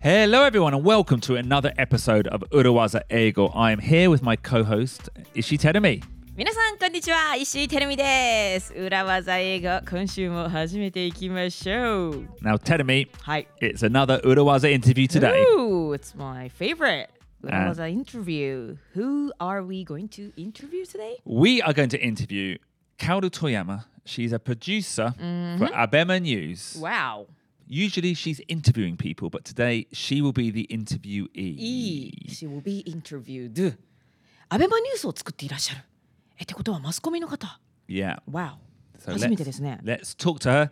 Hello, everyone, and welcome to another episode of Urawaza Eigo. I am here with my co-host Ishi Terumi. 皆さんこんにちは石井てるみです裏技英語今週も始めていきましょう Now, Terumi, はい it's another Urawaza interview today. Ooh, it's my favorite 裏技 interview Who are we going to interview today? We are going to interview Kaoru Toyama. She's a producer for Abema News. Wow Usually, she's interviewing people, but today she will be the interviewee. E She will be interviewed アベマニュースを作っていらっしゃるえってことはマスコミの方 Yeah. Wow So 初めて let's, ですね let's talk to her.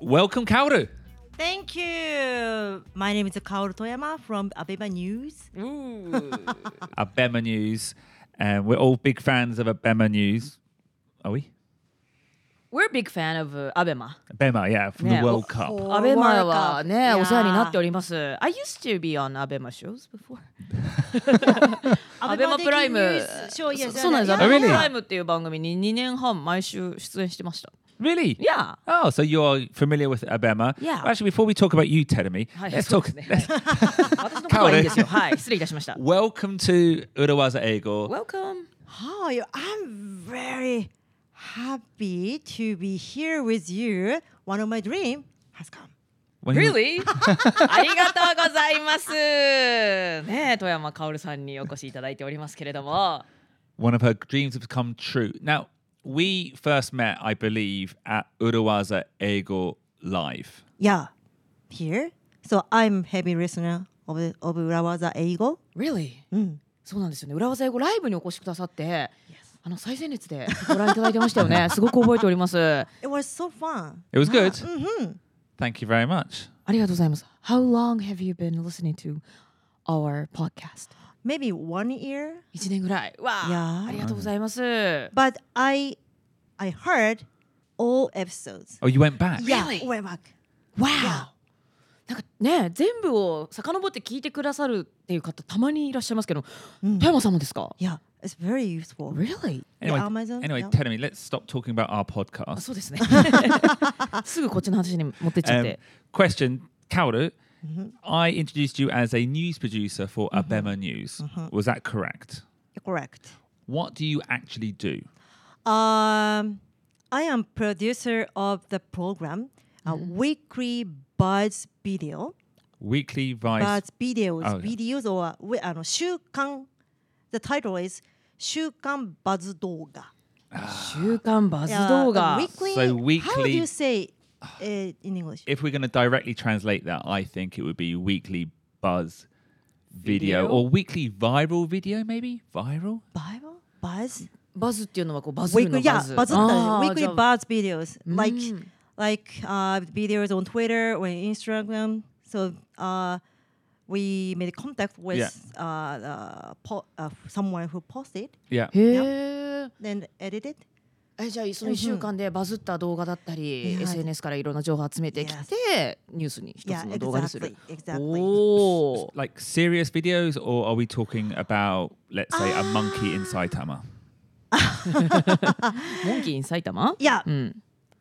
Welcome, Kaoru. Thank you. My name is Kaoru Toyama from Abeba News. Ooh. Abema News. And we're all big fans of Abema News. Are we? We're a big fan of uh, アベマ Abema, yeah, from Yeah. the World Cup. アベマは World Cup. ね、 Yeah. お世話になっております。I used to be on アベマ shows before. アベマプライム。 Show, yes, そうなんです。 yeah, アベマ really? プライムっていう番組に2年半毎週出演してました。 Really? Yeah. Oh, so you're familiar with Abema? Yeah. Actually, before we talk about you, Terumi, はい、 let's そう talk. ですね。私のことはいいんですよ。はい、失礼いたしました。 Welcome to Urawaza Eigo. Welcome. Hi, I'm very happy to be here with you. One of my dream has come. When you- Really? ありがとうございます。ねえ、富山薫さんにお越しいただいておりますけれども。 One of her dreams has come true. Now, we first met, I believe, at Urawaza Eigo Live. Yeah, here. So I'm heavy listener of of Urawaza Eigo. Really? うん。そうなんですよね。裏技英語ライブにお越しくださって、あの最前列でご覧いただいてましたよね。すごく覚えております。あ It was so fun. It was good. Mm-hmm. Thank you very much. りがとうございます。How long have you been listening to our podcast? Maybe one year, 一年ぐらい。わいやあ、ーありがとうございます。but I I heard all episodes. Oh, you went back? Yeah, Really? way back. わあ。なんかね、全部を遡って聞いてくださるっていう方たまにいらっしゃいますけど、富山さんもですか Yeah, it's very useful. Really? Anyway, Yeah, Amazon, anyway yeah. tell me, let's stop talking about our あ podcast. そうですね。すぐこっちの話に持ってっちゃっ Um, て。question, Kaoru, I introduced you as a news producer for Abema News. Was that correct? Correct. What do you actually do? Um, I am producer of the program, a weekly Buzz video. Weekly Vice. Buzz videos, Oh, yeah. videos or we- あの週刊 The title is 週刊バズ動画。週刊バズ Yeah, 動画。 weekly, So How would weekly- you say uh, in English? if we're going to directly translate that, I think it would be weekly buzz video, Video? or weekly viral video, maybe viral. Bible? Buzz? バズっていうのはこうバズる Weekly, の yeah, バズ。 buzz あー weekly じゃあ buzz videos like Mm. like uh, videos on Twitter or Instagram. So uh, we made contact with Yeah. uh, uh, po- uh, someone who posted, Yeah. へえ。 then edited. えじゃあその1週間でバズった動画だったり、Yeah. SNS からいろんな情報を集めてきて、ニュースに一つの動画にする exactly,。exactly. おお。Like serious videos, or are we talking about, let's say, a monkey in Saitama? モンキー in 埼玉 Yeah, うん。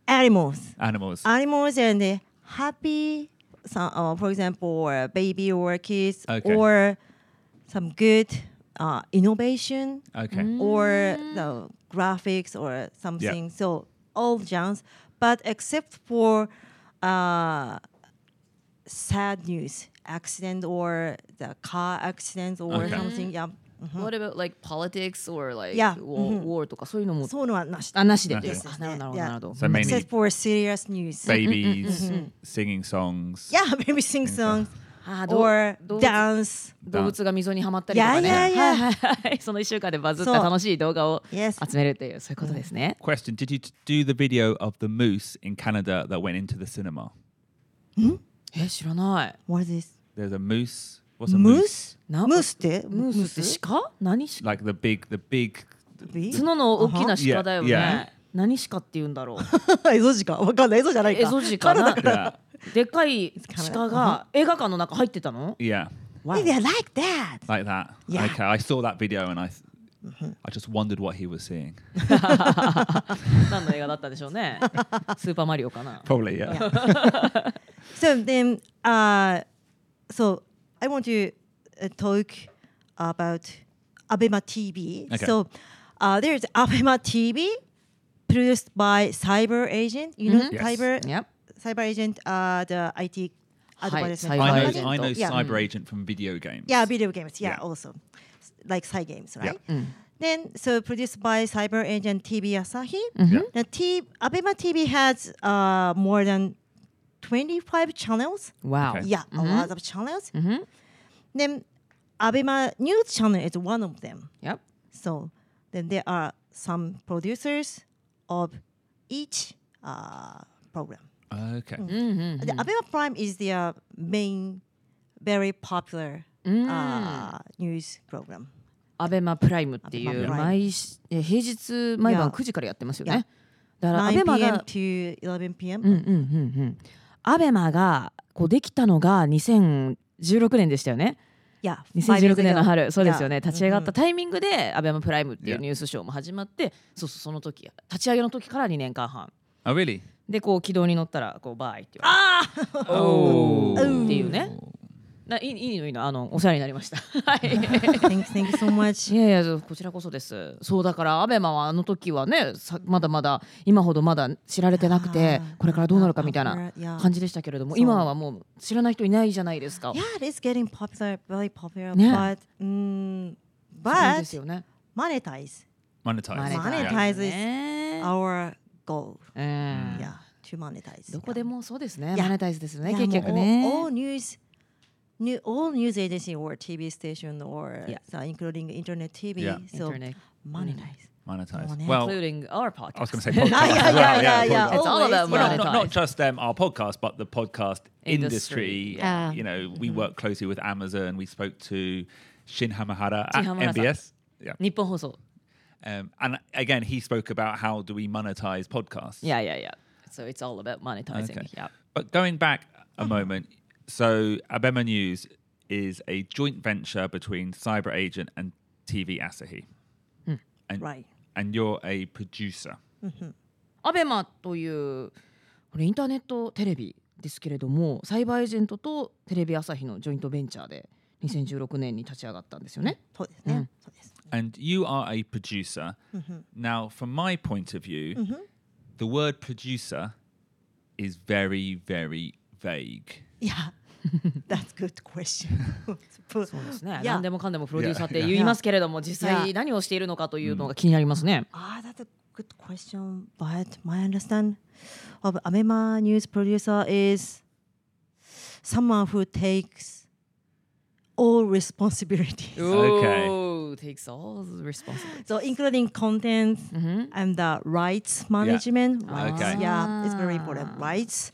animals, Animals. animals, and uh, happy. Some, uh, for example, uh, baby or kids, Okay. or some good uh, innovation. okay. or the graphics or something. So all genres, but except for uh, sad news, accident or the car accident or Okay. something. Yeah. What about like politics or like Yeah. war, うん war とかそういうのもそういうのはなし。あなしでなしです。あなるほどなるほど。 So mainly Except for serious news. babies singing songs. Yeah, maybe sing songs. あーど or 動物 dance. 動物が溝にはまったりとかね。いやいやいやはいはいはいその一週間でバズった楽しい動画を.集めるっていうそういうことですね。Question Did you do the video of the moose in Canada that went into the cinema? え知らない。What is this? There's a moose. What's a moose? Moose? な Moose ってムースって鹿？何鹿？Like the big, the big. 角の大きな鹿だよ Uh-huh. Yeah, ね。何鹿って言うんだろう。エゾジカわかんないエゾじゃないかエゾジカな。Yeah. でかい鹿が映画館の中入ってたの？ Yeah. Maybe I like that Like that. Yeah. Okay. I saw that video and I, th- I just wondered what he was seeing. 何の映画だったんでしょうね。スーパーマリオかな。 Probably, yeah. So then uh so I want to uh, talk about Abema TV Okay. so uh there's Abema TV produced by Cyber Agent you know Yes. Cyber Yep. Cyber Agent uh the IT advertisement Cyber I know. I know Yeah. Cyber Agent from video games. Yeah, video games. Yeah, Yeah. also like side games, right? Yeah. right? Then so produced by Cyber Agent TV Asahi. Yeah. The T Abema TV has uh, more than 25 channels. Wow. Okay. Yeah, a lot of channels. Hmm. Then Abema News channel is one of them. Yep. So then there are some producers of each uh, program. Okay. The Abema Prime is their main, very popular uh, news program. アベマプライムっていうアベマプライム毎平日毎晩 Yeah. 9時からやってますよ.ね。だからアベ9マ.が to 11 p.m. うんうんうんうん。アベマがこうできたのが2016年でしたよね。Yeah, 2016年の春、そうですよね。立ち上がったタイミングでアベマプライムっていう.ニュースショーも始まって、そうそうその時立ち上げの時から2年間半。Oh, really? でこう軌道に乗ったらこうバイって言われて。おーっていうね。ないいいいのいいのあのお世話になりました。はい。Thank, you so much. いやいやこちらこそです。そうだからアベマはあの時はねさまだまだ今ほどまだ知られてなくてあーこれからどうなるかみたいな.感じでしたけれども今はもう知らない人いないじゃないですか。Yeah, it is getting popular, very popular, Yeah. but mm, そうで but すよね。monetize Monetize. マネ Monetize タイ is ズね our goal. うん Yeah, to monetize. どこでもそうですね。 Yeah. マネタイズですよね Yeah, 結局 all, ね。 all news, new, all news agency or TV station or Yeah. so including internet TV. Yeah. So Internet, monetize. Monetize. Oh, yeah. Well, including our podcast. I was going to say podcast yeah, as well. yeah, yeah, yeah. podcast. It's all Always, about yeah. Well, not, not, not monetize. just um, our podcast, but the podcast Industry, industry. yeah. You know, we work closely with Amazon. We spoke to Shin Hamahara Shin at Hamahara-san. MBS. Yeah. 日本放送。 Um, and again, he spoke about how do we monetize podcasts. Yeah, yeah, yeah. So it's all about monetizing. Okay. Yeah. But going back a moment, so Abema News is a joint venture between Cyber Agent and TV Asahi. And, Right. and you're a producer. アベマというこれインターネットテレビですけれどもサイバーエージェントとテレビ朝日のジョイントベンチャーで2016年に立ち上がったんですよね。そうですね。そうです。And you are a producer. Now, from my point of view, the word producer is very, very vague. Yeah, that's good question. そうですね。 Yeah. 何でもかんでもプロデューサーって Yeah. 言いますけれども、実際 Yeah. 何をしているのかというのが気になりますね。 Ah, that's a good question. But my understand of Amema news producer is someone who takes all responsibility. Okay. Oh, takes all the responsibility. So including content Mhm. and the rights management. Rights, Okay. Yeah, it's very important. Rights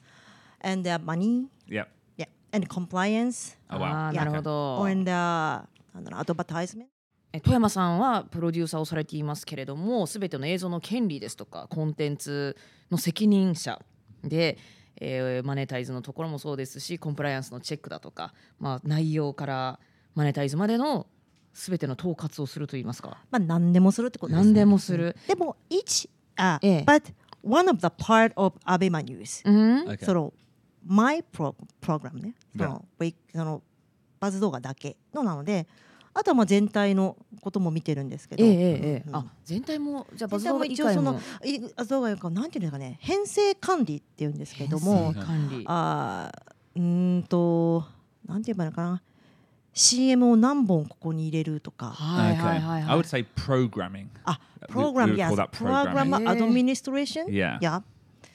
and the money. Yep. Yeah, and compliance. Oh, あ wow. あ、Yeah. なるほど。And uh, I don't know, advertisement. え富山さんはプロデューサーをされていますけれども全ての映像の権利ですとかコンテンツの責任者で、えーマネタイズのところもそうですしコンプライアンスのチェックだとか、まあ、内容からマネタイズまでの全ての統括をするといいますか。まあ何でもするってことですね。何でもする。でも each あ、ええ。but one of the part of Abema News、うん、Okay. その my pro program ね、そ.のそのバズ動画だけのなので、あとはまあ全体のことも見てるんですけど、ええええええ。うんあ全体もじゃあバズ動画以全体も。一応そ外ものいバズ動画よりかなんていうんですかね、編成管理っていうんですけども編成、管理。あーうーんとなんて言えばいいのかな、CM を何本ここに入れるとか。はいはい.はい I はい would say programming. あ、ーション、Yeah. や、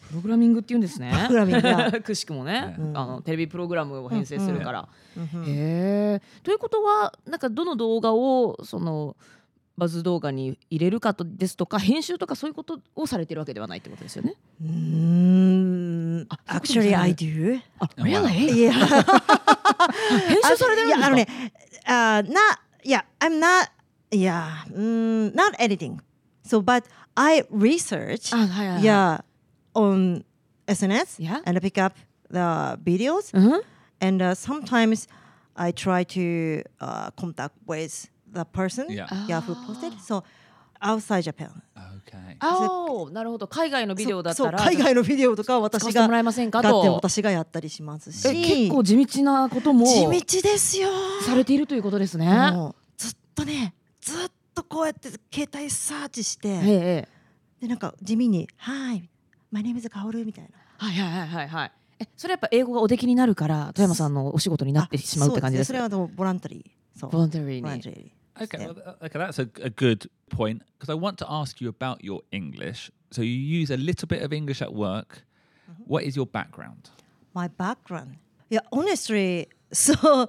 プログラミングって言うんですね。プログラミングやくしくもね、うんあのテレビプログラムを編成するから。Mhm. へえ。ということはなんかどの動画をそのバズ動画に入れるかとですとか編集とかそういうことをされてるわけではないってことですよね。Mm, Actually, I do. Oh, oh really? Yeah. yeah, I don't know. Uh, not, yeah, I'm not, yeah, mm, not editing. So, but I research, hi, hi, hi. yeah, on SNS yeah. and I pick up the videos. Mm-hmm. And uh, sometimes I try to uh, contact with the person, yeah, yeah who posted. So, outside Japan. お、なるほど。海外のビデオだったら海外のビデオとか私がもらえませんか？だってと。私がやったりしますしえ結構地道なことも地道ですよされているということですね。もうずっとねずっとこうやって携帯サーチして、ええええ。でなんか地味に「はいマネームズカオル」みたいなはいはいはいはいはい。え、それやっぱ英語がおできになるから富山さんのお仕事になってしまうって感じですか？あそうねそれはボランタリーボランタリーに。Okay, yeah. well, uh, okay, that's a, a good point because I want to ask you about your English. So you use a little bit of English at work. Mm-hmm. What is your background? My background, yeah, honestly. So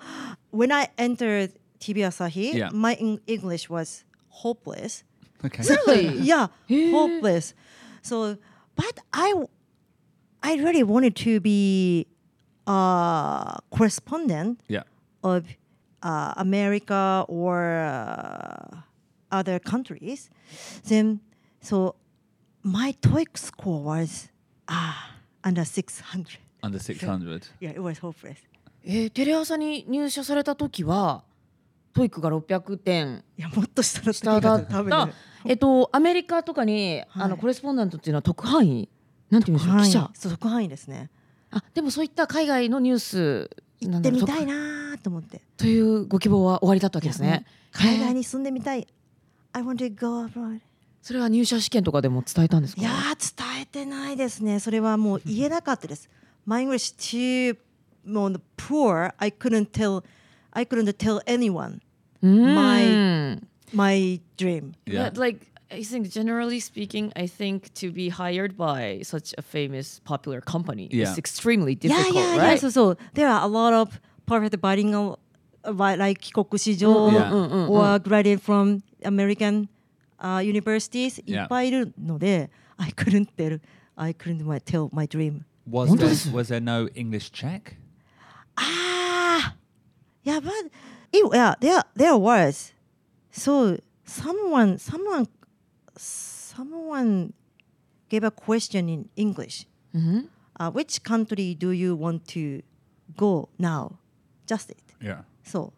when I entered TV Asahi, yeah. my English was hopeless. Okay. Really? yeah, hopeless. So, but I, I really wanted to be a correspondent yeah. of uh, America or uh, other countries. Then, so my TOEIC score was ah under 600. Under 600. Yeah, it was hopeless. えーテレ朝に入社された時はトイックが600点いやもっと下だった下だったね、えっとアメリカとかに、あのはいコレスポンダントっていうのは特派員なんていうんでしょう記者そう特範囲ですねあでもそういった海外のニュース行ってみたい特なと思って。というご希望は終わりだったわけですね。海外に住んでみたい。I want to go abroad それは入社試験とかでも伝えたんですか？いやー伝えてないですね。それはもう言えなかったです。My English too もう poor. I couldn't tell I couldn't tell anyone my- my dream. Yeah. Like I think generally speaking, I think to be hired by such a famous popular company Yeah. is extremely Yeah, difficult, yeah, yeah. right? So, so there are a lot of perfect bilingual, uh, bi- like 帰国子女 Yeah. or graduate from American uh, universities Yeah. いっぱいいるので、I couldn't tell, I couldn't my- tell my dream. Was What there, is- was there no English check? Ah, yeah, but it, yeah, there, there was. So someone, someone, someone gave a question in English. Mhm. Uh, which country do you want to go now? Just it. Yeah. So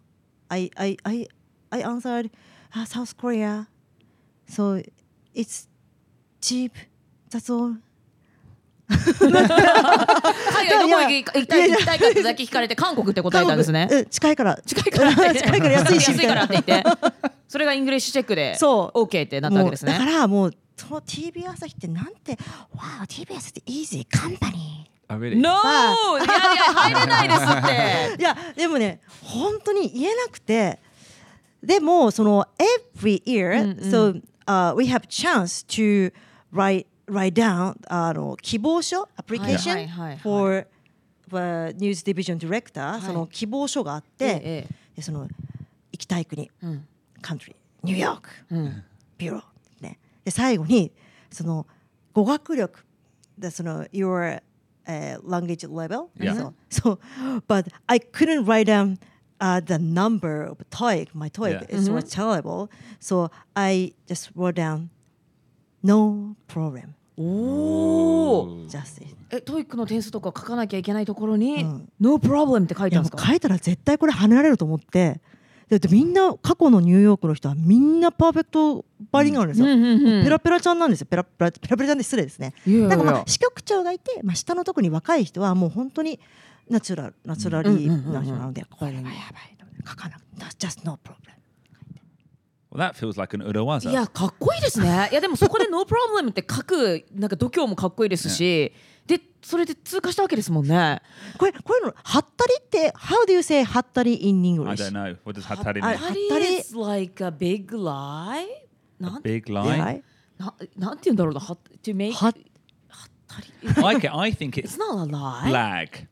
I I I I answered uh, South Korea. So it's cheap. That's all. 海外どこ行き行きたい行きたいかってだけ聞かれて韓国って答えたんですね。うん近いから。近いから近いから安いしみたいな安いからって言って、それがイングリッシュチェックでそう OK ってなったわけですね。だからもうその TV 朝日ってなんて、Wow TBS って easy company。Oh, really? No! いやいや入れないですって。いやでもね本当に言えなくてでもその every year、so、uh, we have chance to write write down あの希望書 application、for for news division director、いその希望書があって、えええでその行きたい国、うん country ニューヨーク、うんビューローねで最後にその語学力でその your、uh, language level Yeah. so, so but I couldn't write down uh, the number of TOEIC my TOEIC Yeah. is was terrible so I just wrote down no problem おお。just it え、トイックの点数とか書かなきゃいけないところに、うん No problem って書いてあるんですか。書いたら絶対これ跳ねられると思ってだってみんな過去のニューヨークの人はみんなパーフェクトバイリンガルなんですよ、うんうんうんペラペラちゃんなんですよ。ペラペラペラペラちゃんで失礼ですね。いやいやいや。なんかまあ支局長がいて、まあ、下の特に若い人はもう本当に natural naturally な人なので、これはやばい書かなくて just no problem Well, that feels like an Urawaza. いやかっこいいですね。いやでもそこで No problem って書くなんか度胸もかっこいいですし、でそれで通過したわけですもんね。これこういうのハッタリって How do you say ハッタリ in I English? don't know. What does Hatari あ mean? はったり Hatari is like a big lie. なん Big は lie? いななんて言うんだろうな。は to make はは I, ca- I think it's It's not a lie. blag.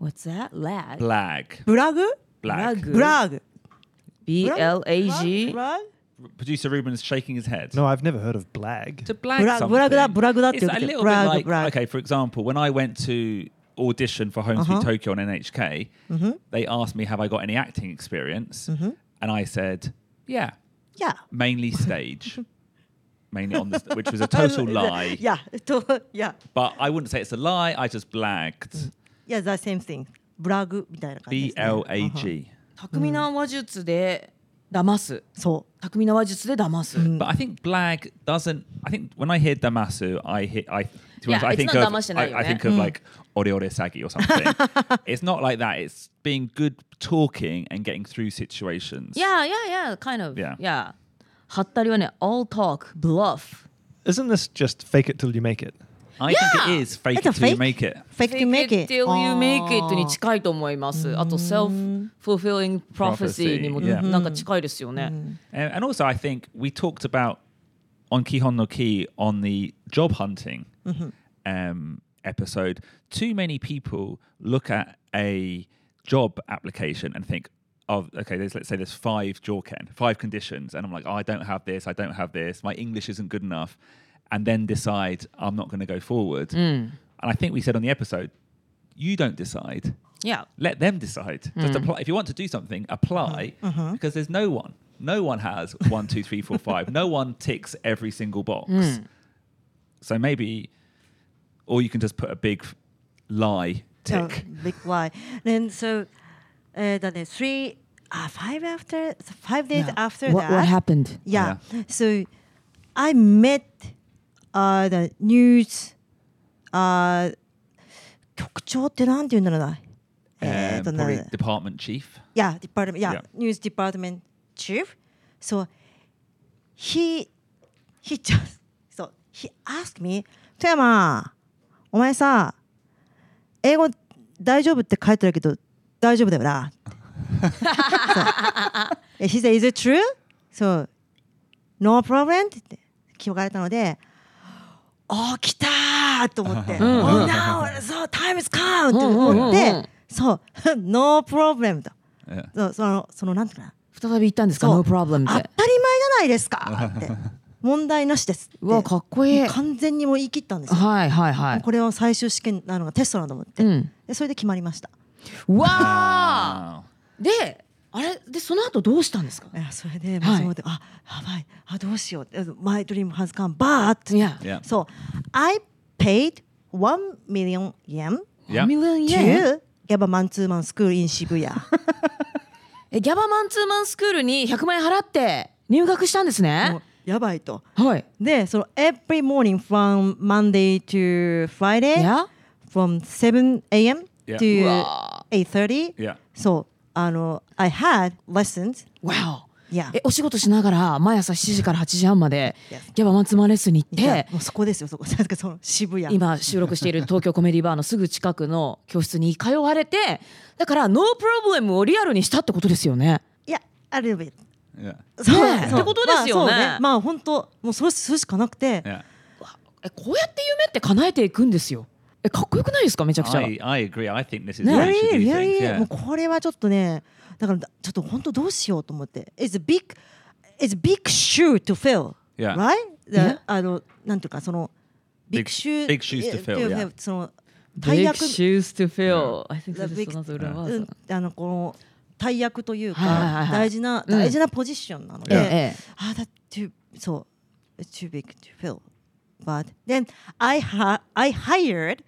What's that? Lag. Blag. ブラグ Blag. ブラグ B L A G. ブラグ Producer Ruben's shaking his head. No, I've never heard of blag. To blag Brag- something. brag that- brag that It's a to- little brag- bit like, brag. okay, for example, when I went to audition for Home Sweet Tokyo on NHK, they asked me, have I got any acting experience? And I said, yeah, いや mainly stage. mainly on the, st- which was a total lie. いやえっといや But I wouldn't say it's a lie. I just blagged. いや the same thing ブラグみたいな感じ B です、ね、 L A G. 巧みな話術で 騙す。そ巧みな話術で騙す。 But I think blag doesn't. I think when I hear damasu, I hear I. To be Yeah, honest, I it's think not of damashinai, I, I right? think of like ore ore sagi or something. it's not like that. It's being good talking and getting through situations. Yeah, yeah, yeah, kind of. Yeah. Yeah. はったりはね、all talk, bluff. Isn't this just fake it till you make it? I Yeah. think it is fake It's a it till you fake? make it. う fake to make it till you make it あーに近いと思います。あと self-fulfilling prophecy にも Yeah. なんか近いですよね。 And, and also, I think we talked about on Kihon no Ki on the job hunting um, episode. Too many people look at a job application and think, "Oh, okay, there's let's say there's five jorken, five conditions," and I'm like, "Oh, I don't have this. I don't have this. My English isn't good enough," and then decide I'm not going to go forward. Mm. And I think we said on the episode, you don't decide Yeah. let them decide. Just mm. apply. If you want to do something, apply uh-huh. Uh-huh. because there's no one. No one has one, two, three, four, five. No one ticks every single box. Mm. So maybe, or you can just put a big lie So, tick. big lie. Then so, uh, that is three, uh, five after, five days Yeah. after what, that. what happened? Yeah. So, I met uh, the news. Uh, 局長ってなんて言うんだろうな。えー Um, と department chief. Yeah, department. Yeah, Yeah. news department chief. So he he just so he asked me, 富山、お前さ、英語大丈夫って書いてあるけど大丈夫だよな。そう He said, Is it true? So, no problem? って聞かれたので、おー、来たーと思って、んうん Oh, now, so time is come! と思って、そう、no problem と。そうそのそのなんていうかな再び言ったんですか？そう ?No problem 当たり前じって。ゃないですかって問題なしですってうわ、かっこいい。完全にもう言い切ったんですよ、はいはい。これは最終試験なのがテストだと思って、うん。でそれで決まりましたわあ.で、あれ？で、その後どうしたんですか？いやそれで、はいもうそうであやばいあどうしよう My dream has come but いや、Yeah. so I paid 1 million yen Yeah. ミリオンイエン to ギャバマンツーマンスクール in 渋谷 えギャバマンツーマンスクールに100万円払って入学したんですもねう。やばいとはい。でその every morning from Monday to Friday いや from 7 a.m. Yeah. to うわ8:30 Yeah. そうあの I had lessons わお。yeah え、お仕事しながら毎朝7時から8時半まで.ギャバマンツーマンレッスンに行って、もうそこですよそこなんかその渋谷今収録している東京コメディバーのすぐ近くの教室に通われて、だからノープロブレムをリアルにしたってことですよね。いやあるべ Yeah. そうってことですよねまあ本当もうそれするしかなくて.え、こうやって夢って叶えていくんですよ。え、かっこよくないですかめちゃくちゃ。I, I agree. I think this is you should do? もう.これはちょっとねだからちょっと本当どうしようと思って It's a big It's a big shoe to fill Yeah. right? The- Yeah. あのなんていうかその big Big- shoe big shoes to fill, yeah. その大 Big 役 shoes to fill. I think The that is big- another う word. んあのこの大役というか、大事なうん大事なポジションなので、あだ too そう it's too big to fill but then I ha I hired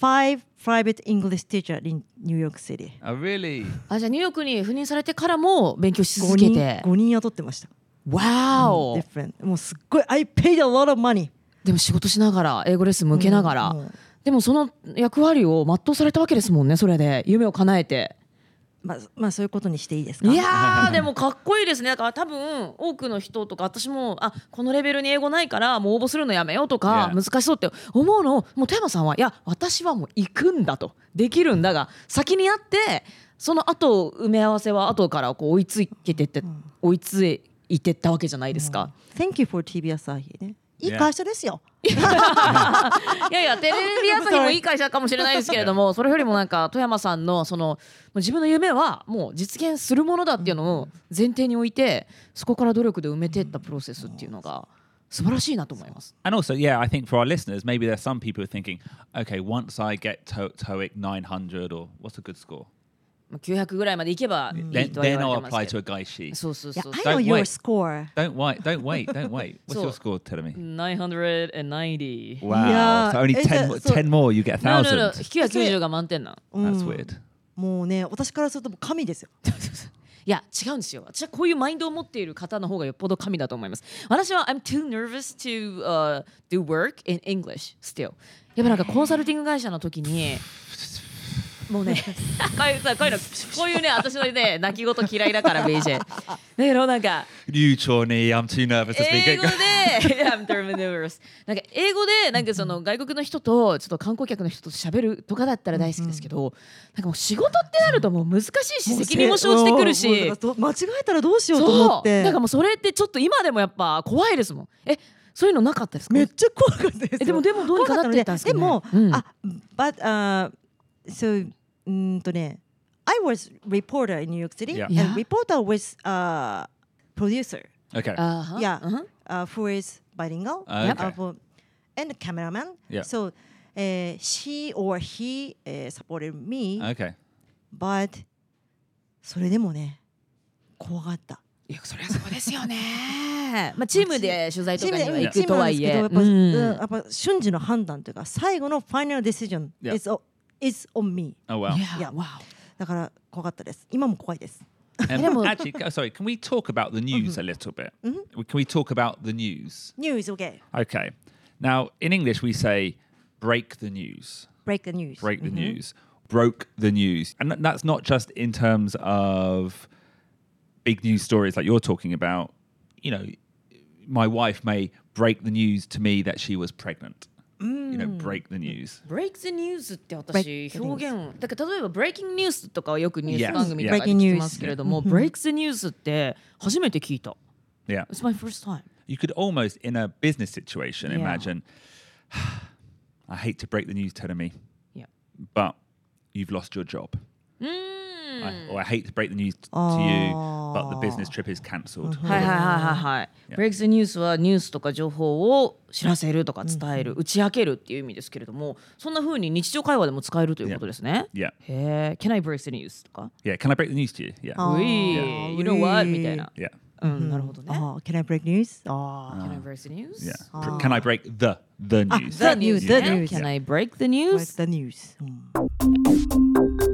five private English teacher in New York City. Oh, really? あじゃあニューヨークに赴任されてからも勉強し5続け人て。五人雇ってました。わお、different. もうすっごい I paid a lot of money. でも仕事しながら英語レッスンも受けながら、うんうんでもその役割を全うされたわけですもんねそれで。夢を叶えてまあまあそういうことにしていいですか？いやーでもかっこいいですね。だから多分多くの人とか私もあこのレベルに英語ないからもう応募するのやめようとか.難しそうって思うのもう富山さんはいや私はもう行くんだと。できるんだが先にやってその後埋め合わせは後からこう追いつけてって、追いついてったわけじゃないですか。Thank you for TBS 朝日ねいい.会社ですよい いやいやテレビ朝日もいい会社かもしれないですけれども それよりもなんか富山さんのその自分の夢はもう実現するものだっていうのを前提に置いてそこから努力で埋めていったプロセスっていうのが素晴らしいなと思います。And also, yeah, I think for our listeners, maybe there's some people thinking, okay, once I get to- TOEIC 900 or what's a good score? まあ900ぐらいまでいけばいい Then, とは言 then わ I'll れてま apply す to け a ど。Gaishi. そうそう Yeah, そう I そう。know Don't your wait. score. Don't wait, don't wait, don't wait. What's So- your score, tell me? 990。Wow. Yeah, so only it's 10, a- mo- so- 10 more, you get a No, no, no. thousand. 990が満点なん。That's weird. もうね私からするともう神ですよ。いや違うんですよ私はこういうマインドを持っている方の方がよっぽど神だと思います私は I'm too nervous to、uh, do work in English still やっぱなんかコンサルティング会社の時にもうね。こういうさこういうのこういうね私のね泣き言嫌いだから BJ だけどなんか。You, Chorney, I'm too nervous to 英 speak. 語で I'm terribly nervous. なんか英語でなんかその外国の人とちょっと観光客の人と喋るとかだったら大好きですけど、なんかもう仕事ってなるともう難しいし責任も生じてくるし。間違えたらどうしようと思っそう。て。なんかもうそれってちょっと今でもやっぱ怖いですもん。えそういうのなかったですか？めっちゃ怖かったですよ。えでもでもどうにかなってったんですかね？怖かったのででも、うん。あ、but uh, so うーんとね、I was reporter in New York City, Yeah. and reporter with uh producer, Okay. あーは Yeah. うん uh, who is bilingual, Okay. uh, for- and cameraman. Yeah. So, uh, she or he uh, supported me, Okay. but それでもね、怖かった。いやそりゃそうですよねまあチームで取材とかには行チーくとはいえやっぱ,、瞬時の判断というか最後のファイナルディシジョン Yeah. is, is on me Oh, well. Yeah, Yeah. wow だから怖かったです今も怖いです Um, Demo- actually, oh, sorry, can we talk about the news a little bit? Can we talk about the news? News okay Okay. Now, in English, we say break the news. break the news break the news, broke the news. And th- that's not just in terms of big news stories like you're talking about. You know, my wife may break the news to me that she was pregnant. You know, break the news. break the news って私 Break the 表現だから例えば breaking news とかはよくニュー Yes. ス番組とかで Breaking 聞 news きますけれども break the news って初めて聞いた Yeah. It's my first time You could almost, in a business situation, Yeah. imagine, I hate to break the news, Tedemi, Yeah but you've lost your job. I, or I hate to break the news to you, but the business trip is cancelled. はいはいはいはいはい。Yeah. Break the news はニュースとか情報を知らせるとか伝える、打ち明けるっていう意味ですけれども、そんな風に日常会話でも使えるということですね。Yeah. へえ、Can I break the news とか、Yeah. Can I break the news to you? Yeah. うい、You know what? みたいな。Yeah. うん、なるほどね。あー Can I break news? あ Can I break the news? Yeah. Can I break the the news? the news, the ね news. Can I break the ー news? break the news うん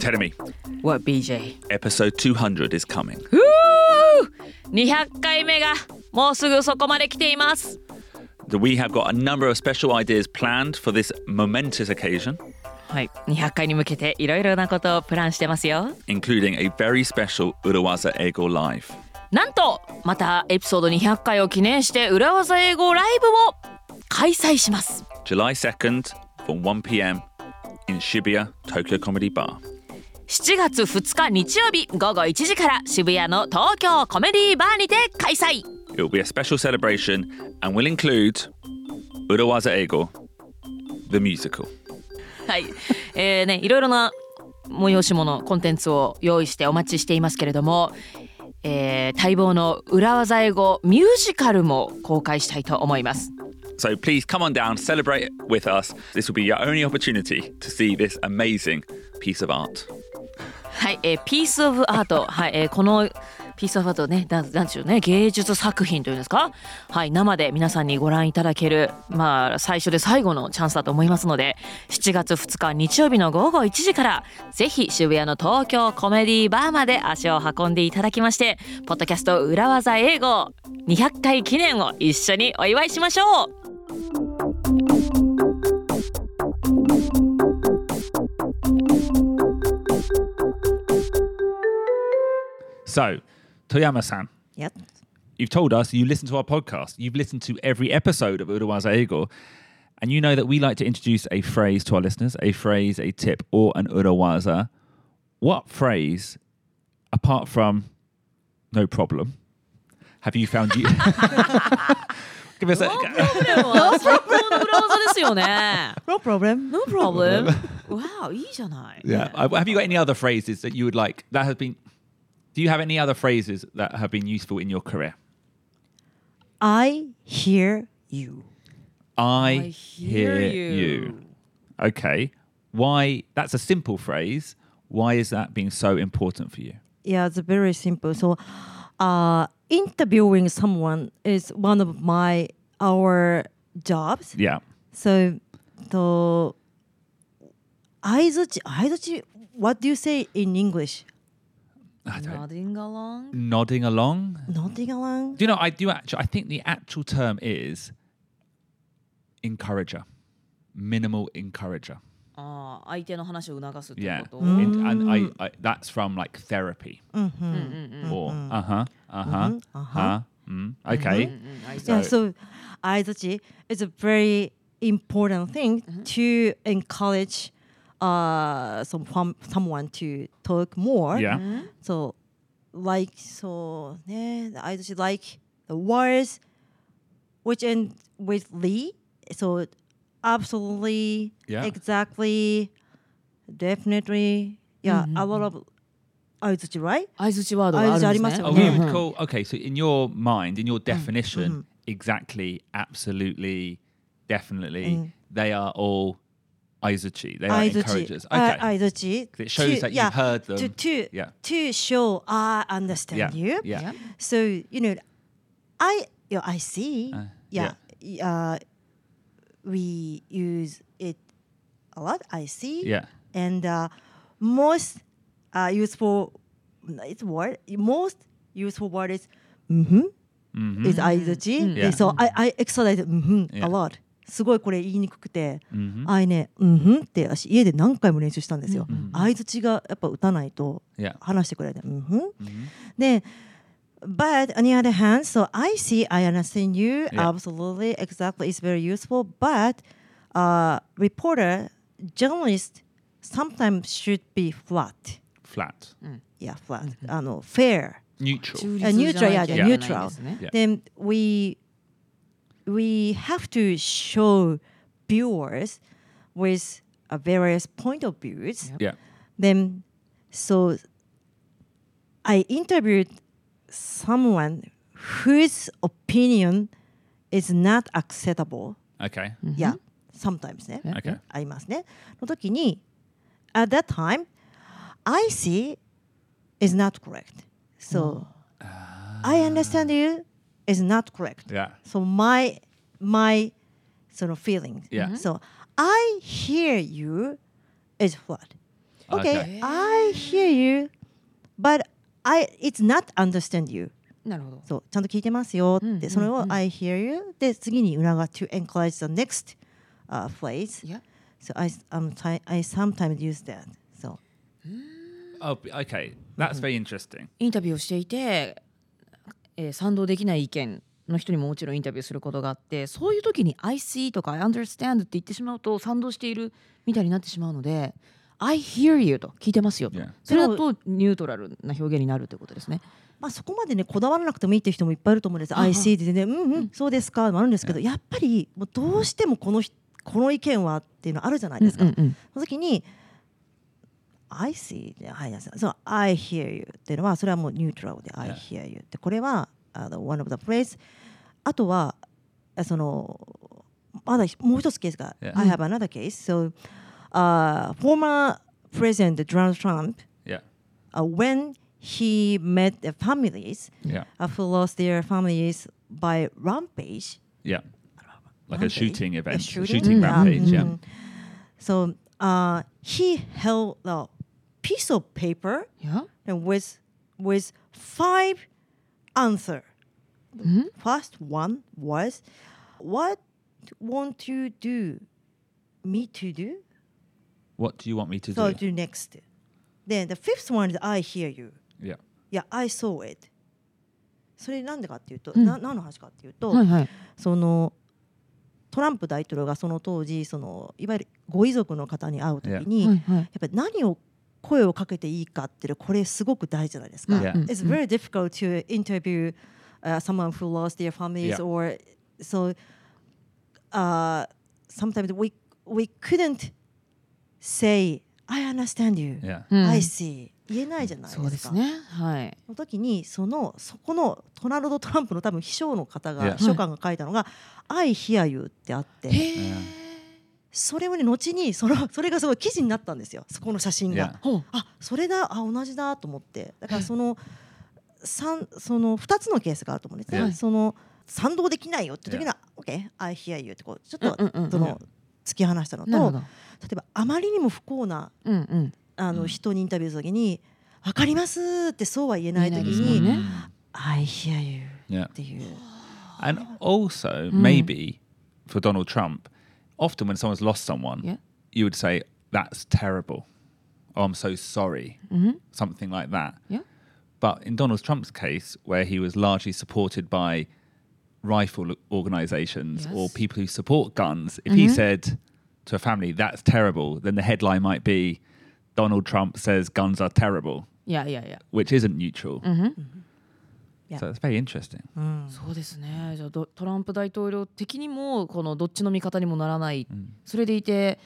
Tell me, What BJ? episode 200 is coming. ふう !200 回目がもうすぐそこまで来ています。We have got a number of special ideas planned for this momentous occasion, はい、200回に向けていろいろなことをプランしてますよ。including a very special Urawaza Ego Live. なんとまたエピソード200回を記念して裏技英語ライブを開催します July 2nd from 1 p.m. in Shibuya Tokyo Comedy Bar. 7月2日日曜日午後1時から渋谷の東京コメディバーにて開催 It will be a special celebration and will include Urawaza Ego, the musical. はい、えーねいろいろな催し物コンテンツを用意してお待ちしていますけれども、えー待望の裏技英語ミュージカルも公開したいと思います So please come on down, celebrate with us. This will be your only opportunity to see this amazing piece of art. はい、えー、 piece of art、はい、えー、この piece of art ね、なんなんでしょうね、芸術作品というんですか、はい、生で皆さんにご覧いただける、まあ最初で最後のチャンスだと思いますので、7月2日日曜日の午後1時からぜひ渋谷の東京コメディバーまで足を運んでいただきまして、ポッドキャスト裏技英語200回記念を一緒にお祝いしましょう。So, Toyama-san, Yep. you've told us you listen to our podcast. You've listened to every episode of Urawaza Ego. And you know that we like to introduce a phrase to our listeners, a phrase, a tip, or an Urawaza. What phrase, apart from no problem, have you found you? Give us a, ノープロブレムは最高の裏技ですよね。 No problem. No problem. わあ、いいじゃない。 yeah. Uh, Have you got any other phrases that you would like that have been? Do you have any other phrases that have been useful in your career? I hear you. I, hear, you. Okay. Why? That's a simple phrase. Why is that being so important for you? Yeah, it's very simple. So, uh, interviewing someone is one of my our jobs. Yeah. So the aizuchi what do you say in English? Nodding along. Nodding along. Nodding along. Do you know? I do actually. I think the actual term is encourager, minimal encourager. ああ、相手の話を促すって Yeah, こと。 In- and I, I that's from like therapy or uh huh, uh huh, uh huh. Mm, okay. うん相手 Yeah, So- so 相づち is a very important thing to encourage uh, some, from someone to talk more. Yeah. So, like, so, ね、相づち like the words which end with Lee. So, absolutely, Yeah. exactly, definitely. Yeah, a lot of 相づち right? 相づちワードがあるんですね。相槌ありますよ Oh, ね you would call. Okay, so in your mind, in your definition, exactly, absolutely, definitely, they are all aizuchi. They are 相づち encouragers. あ Okay. 相づち It shows that you've heard them. to, to, Yeah. to show I understand Yeah. you. Yeah. So you know, I you know, I see. Uh, yeah. Uh, we use it a lot. I see. Yeah. And uh, most uh, useful it's word most useful word is mm-hmm. Mhm. is 相づち。Yeah. So I I exercise mm-hmm Yeah. a lot. すごいこれ言いにくくて、Mhm. あいね、うんふんって私家で何回も練習したんですよ。相づちがやっぱ打たないと Yeah. 話してくれない。うんふん。で、but on the other hand, so I see, I understand you yeah. absolutely, exactly. It's very useful, but uh, reporter, journalist, sometimes should be flat. Flat. Mm. Yeah, flat. Mm-hmm. fair. Neutral. Uh, neutral. Yeah, yeah, yeah. neutral. Yeah. Then we we have to show viewers with a various point of views. Yeah. yeah. Then so I interviewed someone whose opinion is not acceptable. Okay. Yeah, sometimes ね。 Okay. ありますね。の時に、at that time, I see is not correct. So, I understand you is not correct. Yeah. So my my sort of feelings. Yeah. Mhm. So I hear you is flat. Okay, Okay. I hear you, but I it's not understand you. なるほど。そうちゃんと聞いてますよって、うんうんそれを、うん I hear you で次に裏が to encourage the next、uh, phrase. いや、So I um, I sometimes use that. So Oh, okay. That's very interesting. インタビューをしていて、えー賛同できない意見の人にももちろんインタビューすることがあってそういう時に「I see」とか「I understand」って言ってしまうと賛同しているみたいになってしまうので「I hear you」と聞いてますよ.それだとニュートラルな表現になるということですね。まあそこまでねこだわらなくてもいいっていう人もいっぱいいると思うんです。I see でね、うんうん、そうですかもあるんですけど、やっぱりもうどうしてもこの人この意見はっていうのあるじゃないですか。その時に I see ではいそう I hear you っていうのはそれはもうニュートラルで I hear you ってこれはあの one of the phrase あとはあそのまだもう一つケースが. I have another case so、uh, former president Donald Trump Yeah. uh, when he met the families Yeah. uh, who lost their families by rampage Yeah. Like a Rampage? shooting A event. A shooting? shooting Yeah. rampage. Yeah. Mhm. So uh, he held a piece of paper いや and with with five answer. Mhm. First one was, "What won't you do? Me to do? What do you want me to So do? do next." Then the fifth one is, "I hear you." Yeah. Yeah, I saw it. それなんでかっていうと、うんな何の話かっていうと、はいはい。そのトランプ大統領がその当時そのいわゆるご遺族の方に会うときに、はいはいやっぱり何を声をかけていいかっていうのこれすごく大事じゃないですか。Yeah. うん It's very difficult to interview、uh, someone who lost their families Yeah. or so uh, sometimes we we couldn't say I understand you、I see. 言えないじゃないですか。そうですね。はい。その時にそのそこのドナルド・トランプの多分秘書の方.が秘書官が書いたのが「I hear you」ってあって.それをね後にその それがすごい記事になったんですよ。そこの写真が。あそれだ。あ同じだと思って。だからその三その2つのケースがあると思うんですね。はいその賛同できないよって時には「OK I hear you」ってこうちょっとその突き放したのとなるほど例えばあまりにも不幸なうんうんあのうん人にインタビューする時に「分かります」ってそうは言えない時言えないですもんにね「I hear you」Yeah. っていう。And also, maybe for Donald Trump, often when someone's lost someone, Yeah. you would say, That's terrible. Oh, I'm so sorry. Something like that. Yeah. But in Donald Trump's case, where he was largely supported by rifle organizations or Yes. people who support guns, if he said to a family, That's terrible, then the headline might be Donald Trump says guns are terrible, いやいやいや which isn't neutral. Yeah. So it's very interesting. そうですねじゃあドトランプ大統領的にもこのどっちの味方にもならない、それでいて、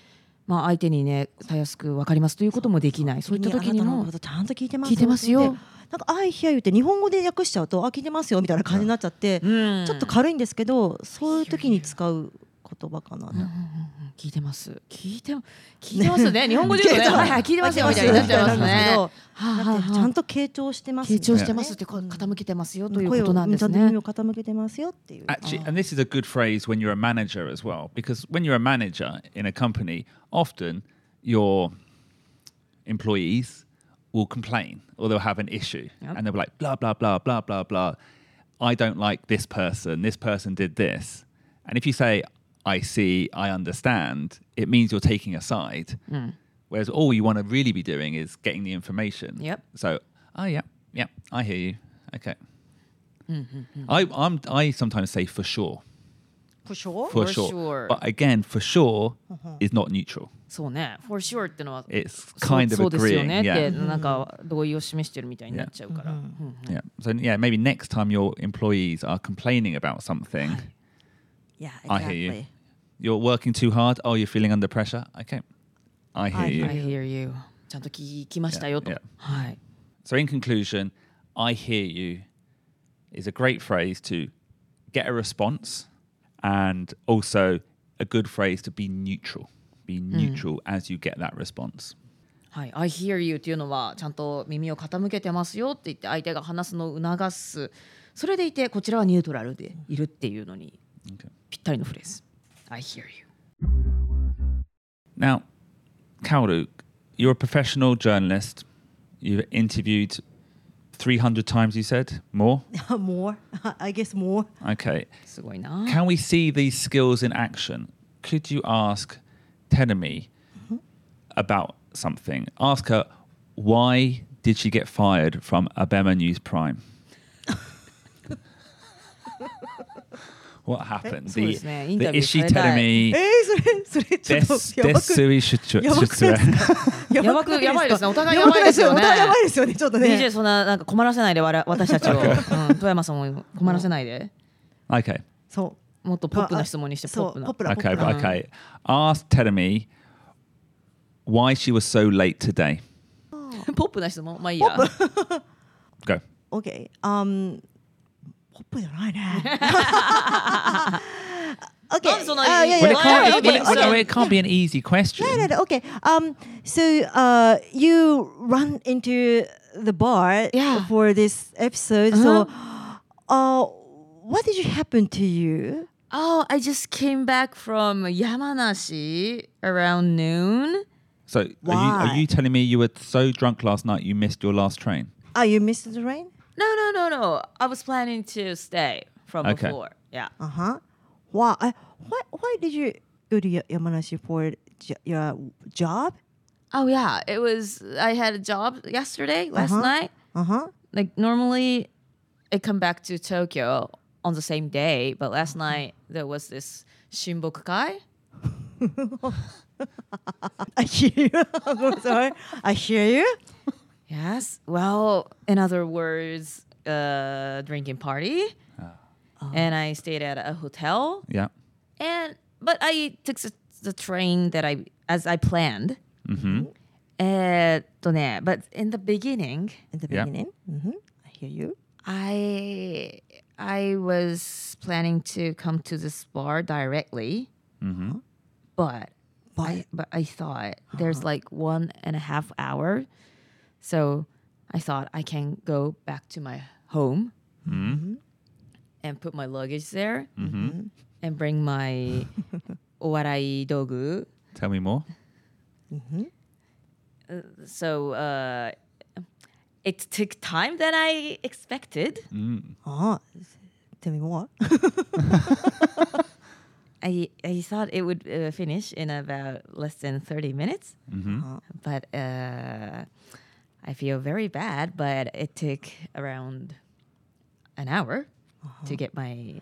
まあ、相手にねたやすく分かりますということもできないそういった時にもちゃんと聞いてます聞いてますよなんか「I hear you」って日本語で訳しちゃうと「あ聞いてますよ」みたいな感じになっちゃって、うん。ちょっと軽いんですけどそういう時に使う言葉かな、聞いてます聞いて聞いてますね。日本語で言うとね はいはい聞いてますよみたいになっちゃいますね。ちゃんと傾聴してます傾聴してますっねてこう傾けてますよという声をことなんですちゃんと耳ねを傾けてますよっていう。Actually, and this is a good phrase when you're a manager as well, because when you're a manager in a company, often your employees will complain or they'll have an issue Yep. and they'll be like, blah, blah, blah, blah, blah, blah. I don't like this person. This person did this. And if you say, I see, I understand, it means you're taking a side. Mm. Whereas all you want to really be doing is getting the information. Yep. So, oh, yeah, yeah, I hear you. Okay. Mm-hmm, mm-hmm. I, I'm, I sometimes say for sure For sure? For, For sure. sure. But again, for sure is not neutral. そうね for sure ってのは It's そう kind of そうですよ agreeing. ねって Yeah. なんか同意を示してるみたいになっちゃうから、うん Yeah. So yeah, maybe next time your employees are complaining about something, Yeah, I hear you. exactly. you're working too hard. Oh, you're feeling under pressure. Okay, I hear I you. I hear you ちゃんと聞きましたよと、 Yeah, yeah. はい So in conclusion, I hear you is a great phrase to get a response and also a good phrase to be neutral. Be neutral as you get that response. はい、I hear you っていうのはちゃんと耳を傾けてますよって言って相手が話すのを促すそれでいてこちらはニュートラルでいるっていうのに Okay. ぴったりのフレーズ I hear you Now, Kaoru, you're a professional journalist. You've interviewed 300 times you said? More? more. I guess more. Okay. Can we see these skills in action? Could you ask Tenemi mm-hmm. about something? Ask her, why did she get fired from Abema News Prime? What happened? the タビュー is she されたい telling え me ー、それそれちょっと des やばくですか？やばくやばいですね。お互いやばくなやばいですよ。ねお互いやばいですよねちょっとね。DJ そんななんか困らせないでわら 私たちを、うん、富山さんも困らせないで。Okay. そう。もっとポップな質問にしてポップな。Okay, okay. Ask Tenemi why she was so late today. ポップな質問？まあいいや。Go. OK、um, ポップじゃないね。OK、なんでそんなあいやい Well, や it はい can't, okay, well, it, so- no, it can't be an easy question. No, no, no, okay. Um, so uh, you run into the bar Yeah. for this episode. So, uh, what did you happen to you? Oh, I just came back from Yamanashi around noon. So, are you, Why? are you telling me you were so drunk last night you missed your last train? Ah, you missed the rain. No, no, no, no. I was planning to stay from Okay. before. Yeah. Uh huh. Why? Uh, why? Why did you go to Ya- Yamanashi for j- your job? Oh yeah, it was. I had a job yesterday, last Uh-huh. night. Uh huh. Like normally, I come back to Tokyo on the same day, but last night there was this Shinbokukai. I hear you. I'm sorry. I hear you. Yes. Well, in other words, uh, drinking party. and I stayed at a hotel. Yeah. And but I took the, the train that I as I planned. Mm-hmm. えーっとね、but in the beginning, In the Yeah. beginning. Mhm. I hear you. I I was planning to come to this bar directly, Mm-hmm. but But I but I thought there's like one and a half hour, so I thought I can go back to my home and put my luggage there and bring my owarai dogu. Tell me more. So uh, it took time than I expected. Ah, tell me more. I I thought it would uh, finish in about less than thirty minutes, but uh, I feel very bad. But it took around an hour to get my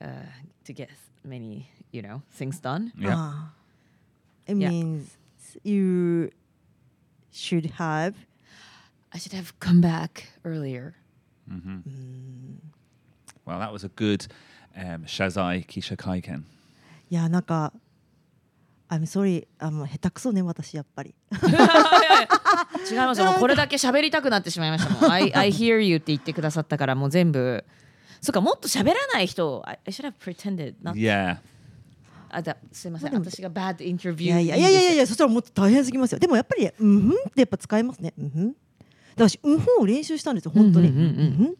uh, to get many you know things done. Yeah. Ah. It Yeah. means you should have I should have come back earlier. Well, that was a good um, Shazai Kisha Kaiken. いやなんか I'm sorry あの下手くそね私やっぱり 違いますよ。もうこれだけ喋りたくなってしまいましたもん。I, I hear you って言ってくださったからもう全部。そっかもっと喋らない人。I, I should have pretended not. Yeah. あだすいません。まあでも私が bad interview いやいやいやいやいやいや。やそしたらもっと大変すぎますよでもやっぱりうんふんってやっぱ使いますねうんふんだから私うんふんを練習したんですよ本当にうんうんうんうんうんふん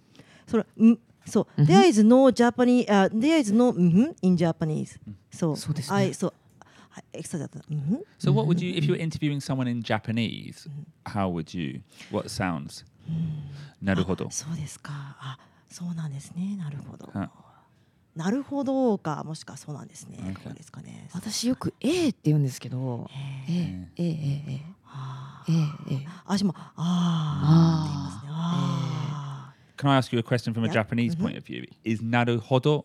それうんそう There is no Japanese、uh, There is no うんふん in Japanese そうそうですね I そう So, what would you, if you were interviewing someone in Japanese, how would you, what sounds? Naruhodo. そうですかあそうなんですねなるほどはいなるほどかもしかそうなんですね Okay そうですかね私よく A って言うんですけど。へ A A A A あ A A。私もああって言いますねあ Can I ask you a question from a. Japanese point of view? Is naruhodo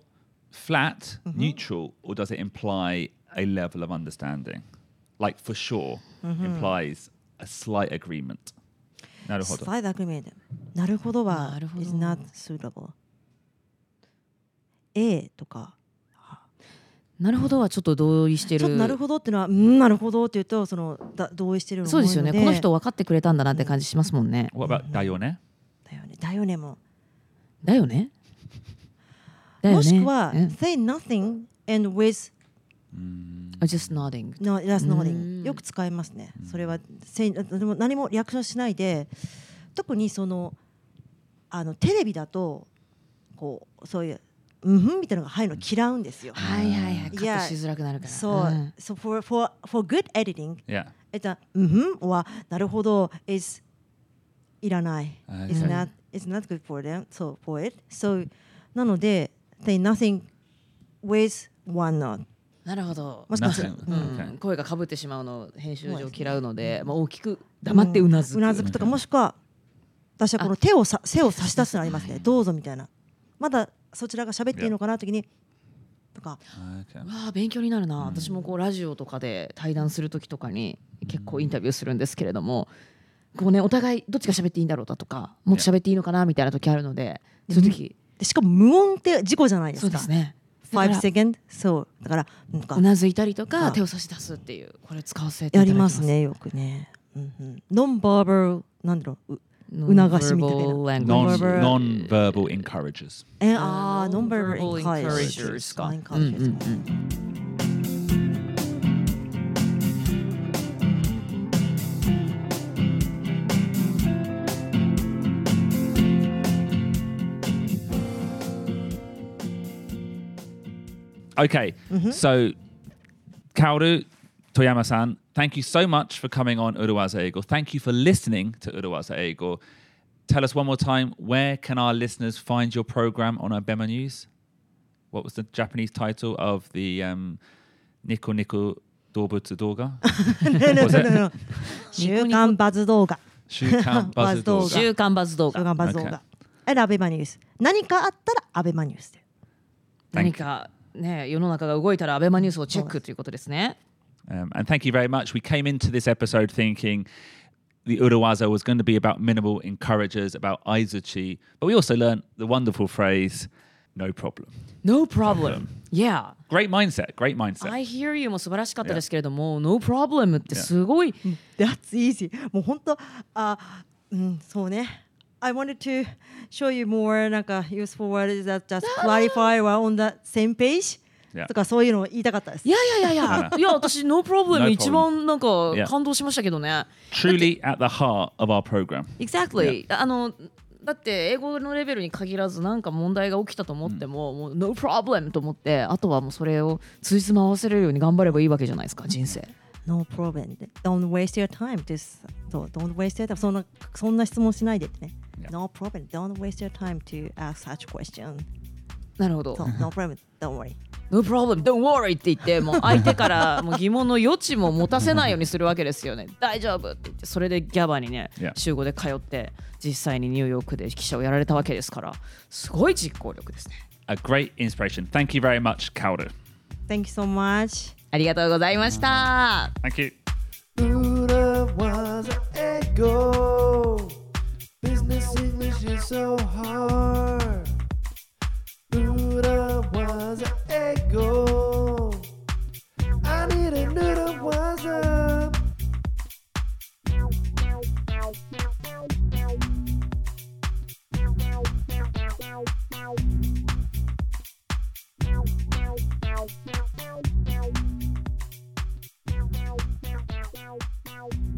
flat, neutral, or does it imply a level of understanding? Like for sure implies a slight agreement. あ Naruhodo. スライドアグリメントなるほどはなるほど is not suitable A とかなるほどはちょっと同意してる。ちょっとなるほどっていうのはうんなるほどって言うとそのだ同意してるのそうですよね。この人分かってくれたんだなって感じしますもんね。What about? だよねだよねもだよね。だよねもしくはうん say nothing and with just nodding。no just う nodding んよく使いますねそれは say でも何もリアクションしないで特にそのあのテレビだとこうそういううんふんみたいなのが入るの嫌うんですよはいはいはい。カいやットしづらくなるから。そう、ん so for for for good editing Yeah. えっと、うんふんはなるほど is いらない。Is not is not good for them. So for it. So なので say nothing with one nod. なるほど。もしかしたら Nothing. うん.声がかぶってしまうのを編集上嫌うので、まあ、大きく黙ってうなずく。うなずくとかもしくは私はこの手をさ背を差し出すのありますね。どうぞみたいな。まだそちらが喋っていいのかな時にとか Okay. わあ勉強になるな、私もこうラジオとかで対談する時とかに結構インタビューするんですけれども、こうねお互いどっちが喋っていいんだろうだとかもっと喋っていいのかなみたいな時あるのでそういう時でしかも無音って事故じゃないでそうすか。ですね5だか second? そうだからなんからうなずいたりとかあ手を差し出すっていうこれ使わせてやりますすねよくね。うんうん。ノンバーバルなんだろう。う促しみたいな Non-verbal encouragers. えああ、ノンバーバル Non-verbal encouragers か encouragers か。うんうんうん Okay, so Kaoru Toyama-san, thank you so much for coming on Uruwaza Ego. Thank you for listening to Uruwaza Ego. Tell us one more time, where can our listeners find your program on our Bema News? What was the Japanese title of the um, Nico Nico Dobutsu Doga? Was it? 週刊バズ動画。 Shukan Buzz Doga. Doga. 週刊バズ動画週刊バズ動 Okay. 画。え、アベマニュース。何かあったらアベマニュースで。何か ね世の中が動いたらアベマニュースをチェックということですね Um, and thank you very much. We came into this episode thinking the Urawaza was going to be about minimal encouragers, about Aizuchi, but we also learned the wonderful phrase No problem. No problem. Yeah. Great mindset. Great mindset. I hear you も素晴らしかったですけれども、No problem ってすごい、That's easy. もう本当あ、うん、そうね。I wanted to show you more なんか useful words that just clarify we're on the same page、Yeah. とかそういうのを言いたかったですい。やいやいやいや、いや私 No problem 一番なんか Yeah. 感動しましたけどね。Truly at the heart of our program. Exactly、あのだって英語のレベルに限らずなんか問題が起きたと思っても、もう No problem と思ってあとはもうそれをついつま合わせれるように頑張ればいいわけじゃないですか人生。No problem. Don't waste your time. Just そう Don't waste your time. そんなそんな質問しないでってね。Yeah. No problem. Don't waste your time to ask such question. なるほどそう。No problem. Don't worry. No problem, don't worry って言ってもう相手からもう疑問の余地も持たせないようにするわけですよね。大丈夫って言ってそれでギャバにね.週5で通って実際にニューヨークで記者をやられたわけですからすごい実行力ですね。A great inspiration. Thank you very much, Calder. Thank you so much. ありがとうございました。Thank you. Buddha was an echo. just so hard. Buddha was an ego. I need a noodle was a. Thank